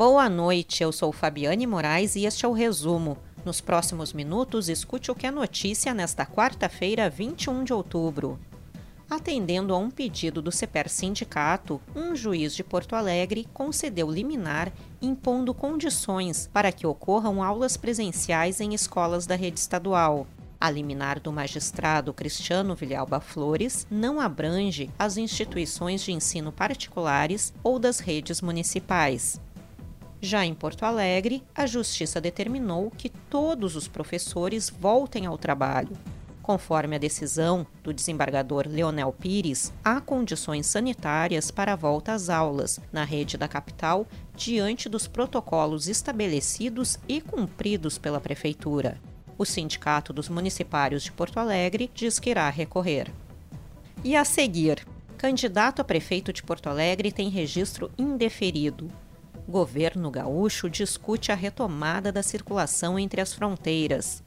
Boa noite, eu sou Fabiane Moraes e este é o resumo. Nos próximos minutos, escute o que é notícia nesta quarta-feira, 21 de outubro. Atendendo a um pedido do CEPER Sindicato, um juiz de Porto Alegre concedeu liminar impondo condições para que ocorram aulas presenciais em escolas da rede estadual. A liminar do magistrado Cristiano Vilhalba Flores não abrange as instituições de ensino particulares ou das redes municipais. Já em Porto Alegre, a Justiça determinou que todos os professores voltem ao trabalho. Conforme a decisão do desembargador Leonel Pires, há condições sanitárias para a volta às aulas na rede da capital diante dos protocolos estabelecidos e cumpridos pela Prefeitura. O Sindicato dos Municipários de Porto Alegre diz que irá recorrer. E a seguir, candidato a prefeito de Porto Alegre tem registro indeferido governo gaúcho discute a retomada da circulação entre as fronteiras.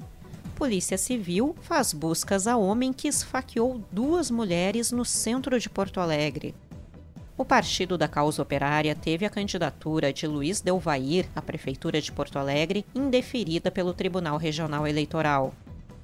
Polícia Civil faz buscas a homem que esfaqueou duas mulheres no centro de Porto Alegre. O Partido da Causa Operária teve a candidatura de Luiz Delvair à Prefeitura de Porto Alegre indeferida pelo Tribunal Regional Eleitoral.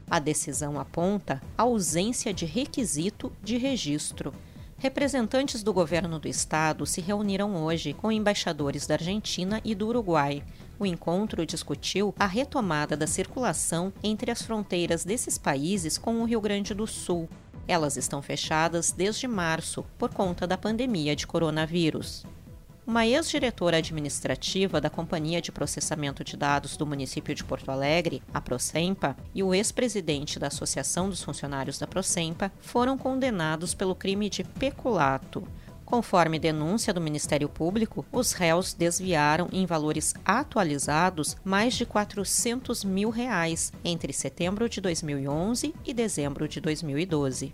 A decisão aponta a ausência de requisito de registro Representantes do governo do estado se reuniram hoje com embaixadores da Argentina e do Uruguai. O encontro discutiu a retomada da circulação entre as fronteiras desses países com o Rio Grande do Sul. Elas estão fechadas desde março por conta da pandemia de coronavírus. Uma ex-diretora administrativa da Companhia de Processamento de Dados do município de Porto Alegre, a Procempa, e o ex-presidente da Associação dos Funcionários da Procempa foram condenados pelo crime de peculato. Conforme denúncia do Ministério Público, os réus desviaram em valores atualizados mais de 400 mil reais entre setembro de 2011 e dezembro de 2012.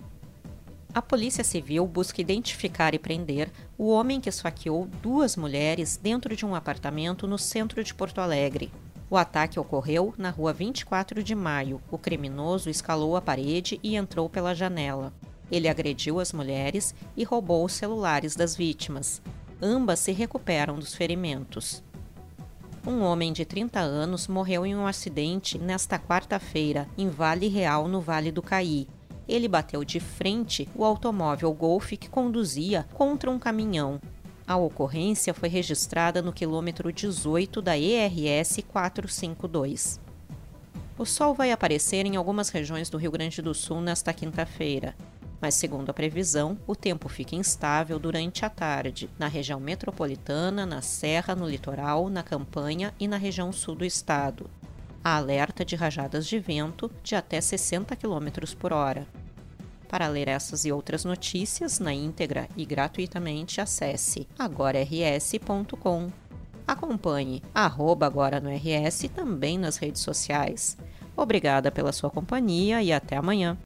A Polícia Civil busca identificar e prender o homem que esfaqueou duas mulheres dentro de um apartamento no centro de Porto Alegre. O ataque ocorreu na rua 24 de maio. O criminoso escalou a parede e entrou pela janela. Ele agrediu as mulheres e roubou os celulares das vítimas. Ambas se recuperam dos ferimentos. Um homem de 30 anos morreu em um acidente nesta quarta-feira, em Vale Real, no Vale do Caí ele bateu de frente o automóvel Golf que conduzia contra um caminhão. A ocorrência foi registrada no quilômetro 18 da ERS 452. O sol vai aparecer em algumas regiões do Rio Grande do Sul nesta quinta-feira, mas, segundo a previsão, o tempo fica instável durante a tarde, na região metropolitana, na Serra, no litoral, na Campanha e na região sul do estado a alerta de rajadas de vento de até 60 km por hora. Para ler essas e outras notícias na íntegra e gratuitamente, acesse agorars.com. Acompanhe arroba agora no RS também nas redes sociais. Obrigada pela sua companhia e até amanhã.